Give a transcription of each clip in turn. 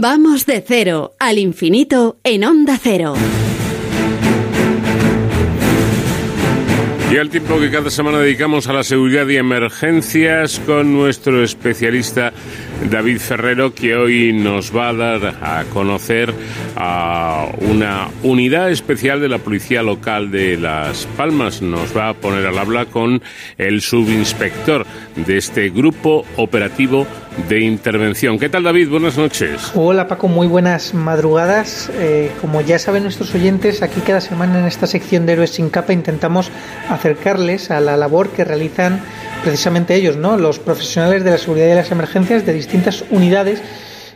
Vamos de cero al infinito en onda cero. Y al tiempo que cada semana dedicamos a la seguridad y emergencias con nuestro especialista David Ferrero, que hoy nos va a dar a conocer a una unidad especial de la Policía Local de Las Palmas. Nos va a poner al habla con el subinspector de este grupo operativo de intervención. ¿Qué tal David? Buenas noches. Hola Paco, muy buenas madrugadas. Eh, como ya saben nuestros oyentes, aquí cada semana en esta sección de Héroes sin capa intentamos acercarles a la labor que realizan precisamente ellos, ¿no? los profesionales de la seguridad y las emergencias de distintas unidades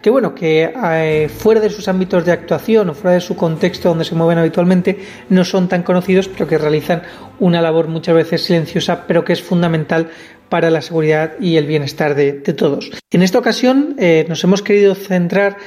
que bueno, que eh, fuera de sus ámbitos de actuación o fuera de su contexto donde se mueven habitualmente no son tan conocidos, pero que realizan una labor muchas veces silenciosa, pero que es fundamental para la seguridad y el bienestar de, todos. En esta ocasión eh, nos hemos querido centrar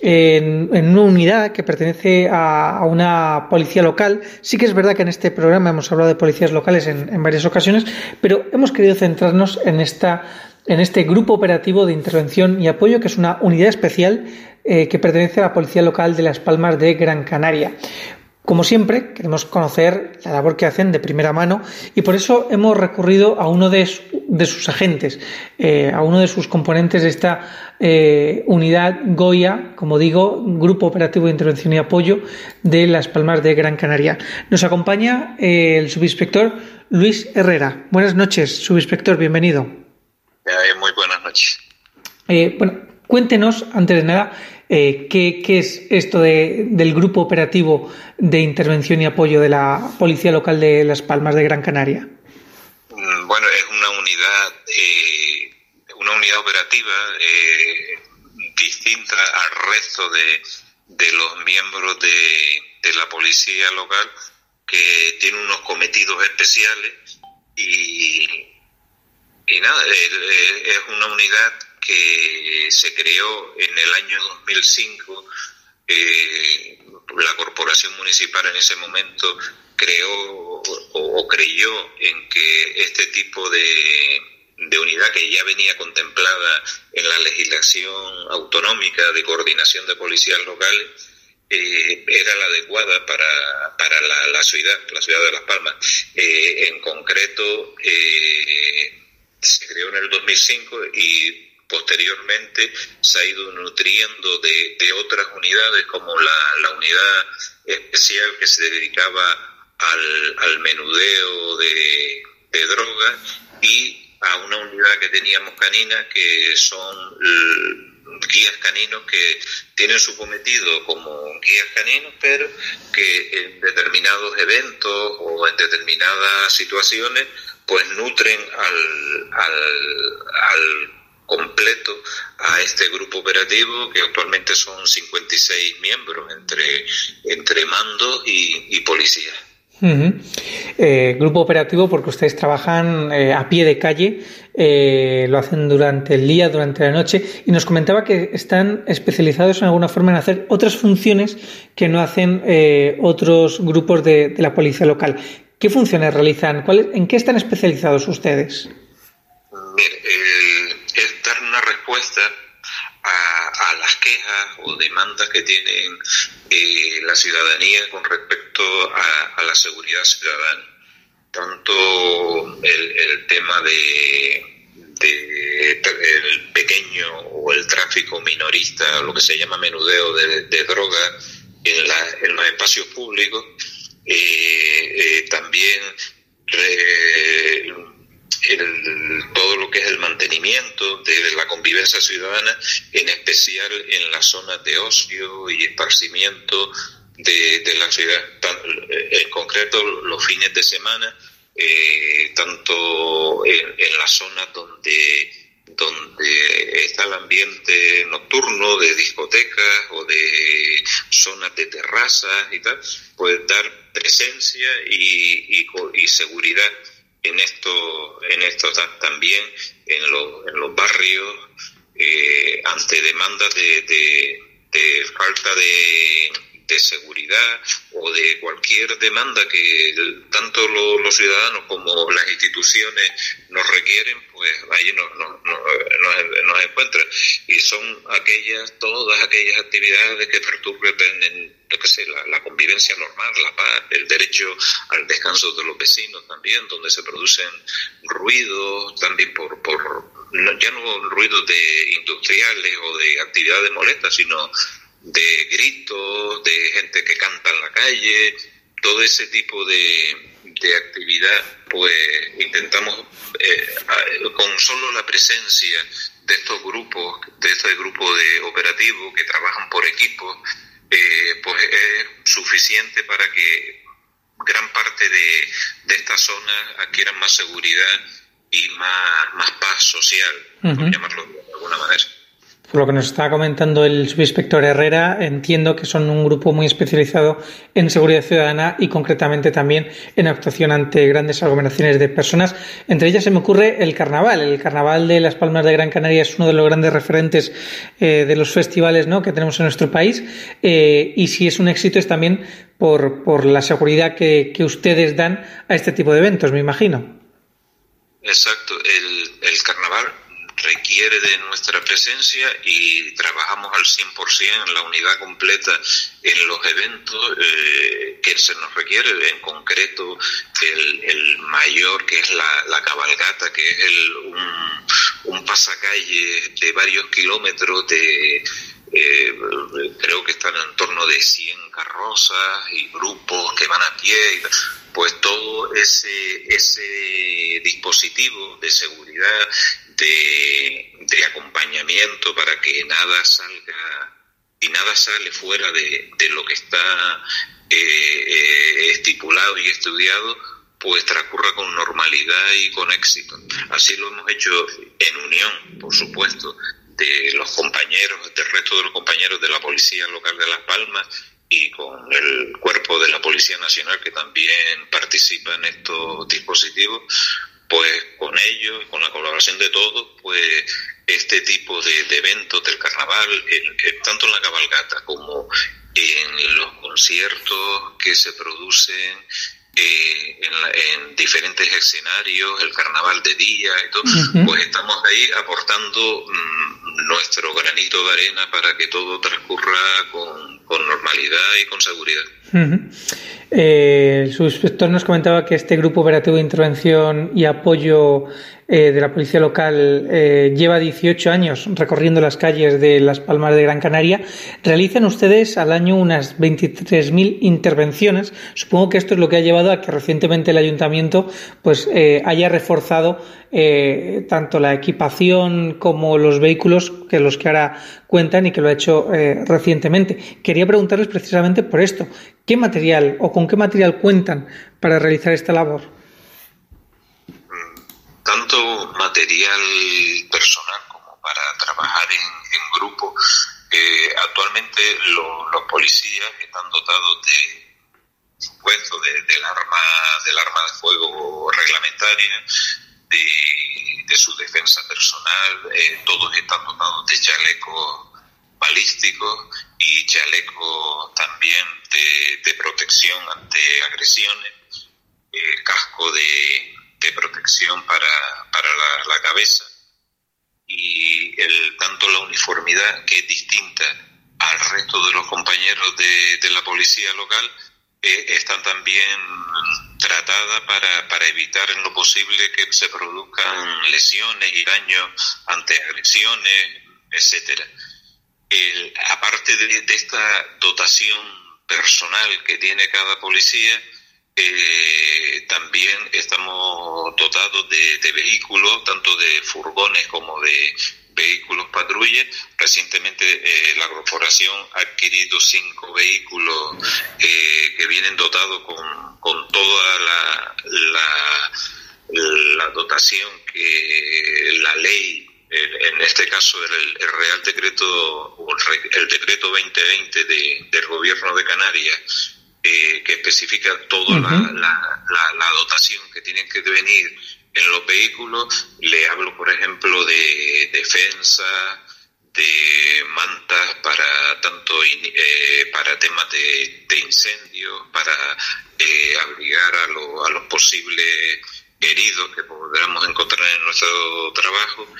en, una unidad que pertenece a, una policía local. Sí que es verdad que en este programa hemos hablado de policías locales en, varias ocasiones, pero hemos querido centrarnos en esta en este grupo operativo de intervención y apoyo, que es una unidad especial eh, que pertenece a la Policía Local de Las Palmas de Gran Canaria. Como siempre, queremos conocer la labor que hacen de primera mano y por eso hemos recurrido a uno de, sus agentes, eh, a uno de sus componentes de esta eh, unidad Goya, como digo, Grupo Operativo de Intervención y Apoyo de Las Palmas de Gran Canaria. Nos acompaña eh, el subinspector Luis Herrera. Buenas noches, subinspector, bienvenido. muy buenas noches. bueno, cuéntenos, antes de nada, eh, ¿qué, es esto del Grupo Operativo de Intervención y Apoyo de la Policía Local de Las Palmas de Gran Canaria? Mm, bueno, es una unidad, eh, una unidad operativa eh, distinta al resto de, los miembros de, la policía local que tiene unos cometidos especiales y, y nada, es una unidad que se creó en el año 2005. Eh, la corporación municipal en ese momento creó o, creyó en que este tipo de, unidad que ya venía contemplada en la legislación autonómica de coordinación de policías locales eh, era la adecuada para, para la, ciudad, la ciudad de Las Palmas. Eh, en concreto, se creó en el 2005 y Posteriormente se ha ido nutriendo de, otras unidades como la, unidad especial que se dedicaba al, menudeo de, drogas y a una unidad que teníamos canina que son guías caninos que tienen su cometido como guías caninos, pero que en determinados eventos o en determinadas situaciones pues nutren al, al completo a este grupo operativo que actualmente son 56 miembros entre, entre mando y, policía. Eh, grupo operativo porque ustedes trabajan eh, a pie de calle, eh, lo hacen durante el día, durante la noche y nos comentaba que están especializados en alguna forma en hacer otras funciones que no hacen otros grupos de, la policía local. ¿Qué funciones realizan? ¿Cuál, ¿En qué están especializados ustedes? Mire, respuesta a, las quejas o demandas que tienen eh, la ciudadanía con respecto a, la seguridad ciudadana. Tanto el, tema de, el pequeño o el tráfico minorista, lo que se llama menudeo de, de droga en, los espacios públicos, eh, eh, también todo de la convivencia ciudadana, en especial en las zonas de ocio y esparcimiento de, la ciudad, en concreto los fines de semana, eh, tanto en, las zonas donde donde está el ambiente nocturno de discotecas o de zonas de terrazas y tal, pues dar presencia y, y seguridad en esto, en esto también, en, en los barrios, eh, ante demandas de, de, falta de, de seguridad o de cualquier demanda que tanto los ciudadanos como las instituciones nos requieren, pues ahí nos, nos, nos, encuentran. Y son aquellas, todas aquellas actividades que perturben lo que sé, la, convivencia normal, la paz, el derecho al descanso de los vecinos también, donde se producen ruidos también por, por ya no ruidos de industriales o de actividades molestas, sino de gritos, de gente que canta en la calle, todo ese tipo de, de actividad, pues intentamos eh, con solo la presencia de estos grupos, de este grupo de operativos que trabajan por equipos, eh, pues es suficiente para que gran parte de, de estas zonas adquieran más seguridad y más, más paz social, por llamarlo de alguna manera. Por lo que nos está comentando el subinspector Herrera, entiendo que son un grupo muy especializado en seguridad ciudadana y concretamente también en actuación ante grandes aglomeraciones de personas. Entre ellas se me ocurre el carnaval. El carnaval de Las Palmas de Gran Canaria es uno de los grandes referentes eh, de los festivales ¿no? que tenemos en nuestro país eh, y si es un éxito es también por, la seguridad que, ustedes dan a este tipo de eventos, me imagino. Exacto. El carnaval requiere de nuestra presencia y trabajamos al 100% en la unidad completa en los eventos eh, que se nos requiere, en concreto el, el mayor que es la, la, cabalgata, que es el, un, un pasacalle de varios kilómetros de... Eh, creo que están en torno de 100 carrozas y grupos que van a pie. Pues todo ese, ese dispositivo de seguridad de, acompañamiento para que nada salga y nada sale fuera de, lo que está eh, eh, estipulado y estudiado, pues transcurra con normalidad y con éxito. Así lo hemos hecho en unión, por supuesto, de los compañeros, del resto de los compañeros de la Policía Local de Las Palmas y con el cuerpo de la Policía Nacional que también participa en estos dispositivos, pues con ellos, con la colaboración de todos, pues este tipo de, eventos del carnaval, tanto en la cabalgata como en los conciertos que se producen eh, en, diferentes escenarios, el carnaval de día y todo, pues estamos ahí aportando mm, nuestro granito de arena para que todo transcurra con, normalidad y con seguridad. Eh, el subinspector nos comentaba que este grupo operativo de intervención y apoyo eh, de la policía local eh, lleva 18 años recorriendo las calles de Las Palmas de Gran Canaria. Realizan ustedes al año unas 23.000 intervenciones. Supongo que esto es lo que ha llevado a que recientemente el ayuntamiento pues haya reforzado tanto la equipación como los vehículos que los que ahora cuentan y que lo ha hecho recientemente. Quería preguntarles precisamente por esto. ¿Qué material o con qué material cuentan para realizar esta labor? Tanto material personal como para trabajar en, grupo. Eh, actualmente los policías están dotados de supuesto del arma del arma de fuego reglamentaria de, su defensa personal eh, todos están dotados de chalecos balísticos y chaleco también de, protección ante agresiones, eh, casco de, protección para, para la, cabeza. Y el, tanto la uniformidad que es distinta al resto de los compañeros de, de la policía local eh, está también tratada para, para evitar en lo posible que se produzcan lesiones y daños ante agresiones, etcétera. Aparte de, esta dotación personal que tiene cada policía, eh, también estamos dotados de, vehículos, tanto de furgones como de vehículos patrulla. Recientemente eh, la corporación ha adquirido cinco vehículos eh, que vienen dotados con, con toda la, la, la dotación que la ley en este caso el, Real Decreto, el Decreto 2020 del Gobierno de Canarias, eh, que especifica toda la, dotación que tienen que venir en los vehículos. Le hablo, por ejemplo, de defensa, de mantas para tanto eh, para temas de, de incendios, para eh, abrigar a, a, los posibles heridos que podamos encontrar en nuestro trabajo.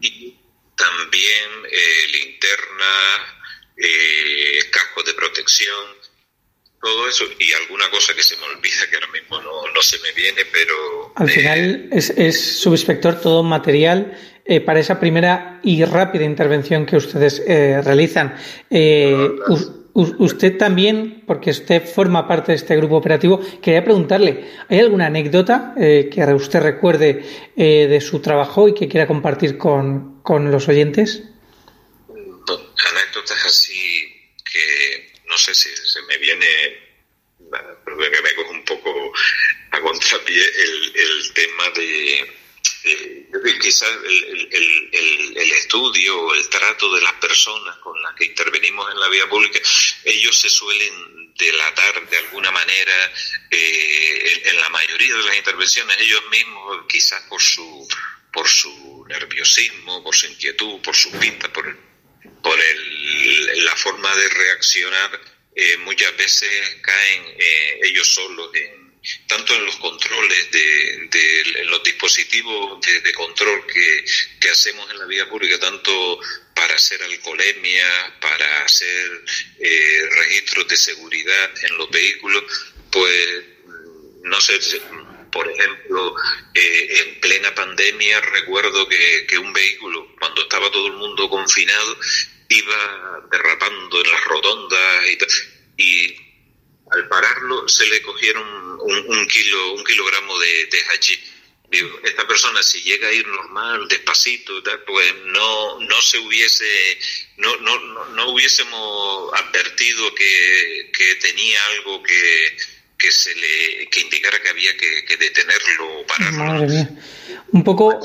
Y también eh, linterna, eh, cascos de protección, todo eso y alguna cosa que se me olvida que ahora mismo no, no se me viene, pero... Al final es, es subinspector todo material eh, para esa primera y rápida intervención que ustedes eh, realizan. Eh, usted también, porque usted forma parte de este grupo operativo, quería preguntarle, ¿hay alguna anécdota que usted recuerde de su trabajo y que quiera compartir con, con los oyentes? Anécdotas así sé si se me viene, pero que me coge un poco a contrapié el, el tema de eh, quizás el, el, el, estudio o el trato de las personas con las que intervenimos en la vía pública, ellos se suelen delatar de alguna manera eh, en, la mayoría de las intervenciones, ellos mismos, quizás por su, por su nerviosismo, por su inquietud, por su pinta, por, por el, la forma de reaccionar, eh, muchas veces caen eh, ellos solos en tanto en los controles de, de los dispositivos de, control que, que, hacemos en la vía pública, tanto para hacer alcoholemia, para hacer eh, registros de seguridad en los vehículos, pues no sé, por ejemplo, eh, en plena pandemia recuerdo que, que un vehículo, cuando estaba todo el mundo confinado, iba derrapando en las rotondas y, y al pararlo se le cogieron un, kilo, un kilogramo de, de Digo, esta persona si llega a ir normal, despacito, pues no, no se hubiese, no, no, no, hubiésemos advertido que, que tenía algo que, que se le, que indicara que había que, detenerlo o pararlo. Madre mía. Un poco.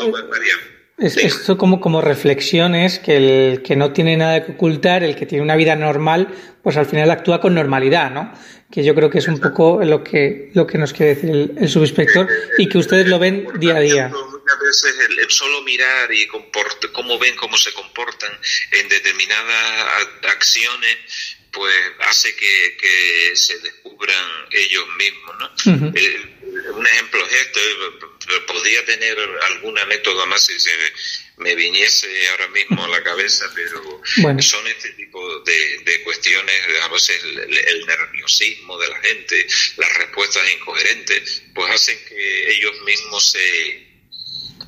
Esto como, como reflexión es que el que no tiene nada que ocultar, el que tiene una vida normal, pues al final actúa con normalidad, ¿no? Que yo creo que es un poco lo que, lo que nos quiere decir el, subinspector y que ustedes lo ven día a día. Muchas veces el, solo mirar y cómo ven cómo se comportan en determinadas acciones pues hace que, que se descubran ellos mismos, ¿no? un ejemplo es esto, podría tener alguna anécdota más si se me viniese ahora mismo a la cabeza, pero son este tipo de, cuestiones, a veces el, nerviosismo de la gente, las respuestas incoherentes, pues hacen que ellos mismos se...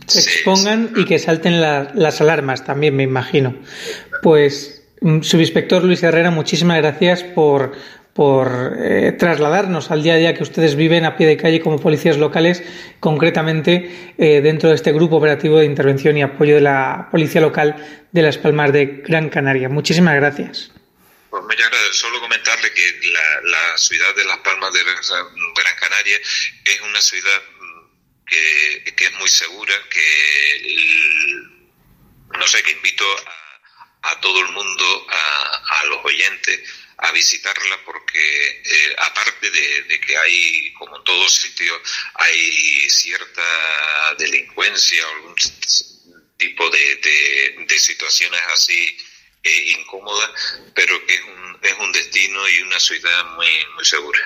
Se, expongan y que salten las alarmas también, me imagino. Pues, mm, subinspector Luis Herrera, muchísimas gracias por por eh, trasladarnos al día a día que ustedes viven a pie de calle como policías locales, concretamente eh, dentro de este grupo operativo de intervención y apoyo de la Policía Local de Las Palmas de Gran Canaria. Muchísimas gracias. Pues muchas gracias. Solo comentarle que la, ciudad de Las Palmas de Gran Canaria es una ciudad mm, que, que es muy segura, que no sé, que invito a, a todo el mundo, a, a los oyentes, a visitarla porque eh, aparte de, que hay, como en todos sitios, hay cierta delincuencia o algún tipo de, de, situaciones así eh, incómodas, pero que es un, es un destino y una ciudad muy, muy segura.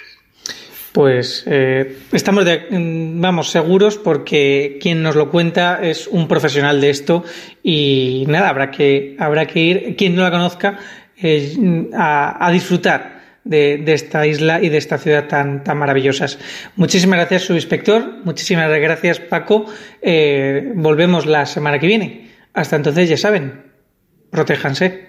Pues eh, estamos, de, vamos, seguros porque quien nos lo cuenta es un profesional de esto y nada, habrá que, habrá que ir. Quien no la conozca, eh, a, disfrutar de, esta isla y de esta ciudad tan, tan maravillosas. Muchísimas gracias, subinspector. Muchísimas gracias, Paco. Eh, volvemos la semana que viene. Hasta entonces, ya saben, protéjanse.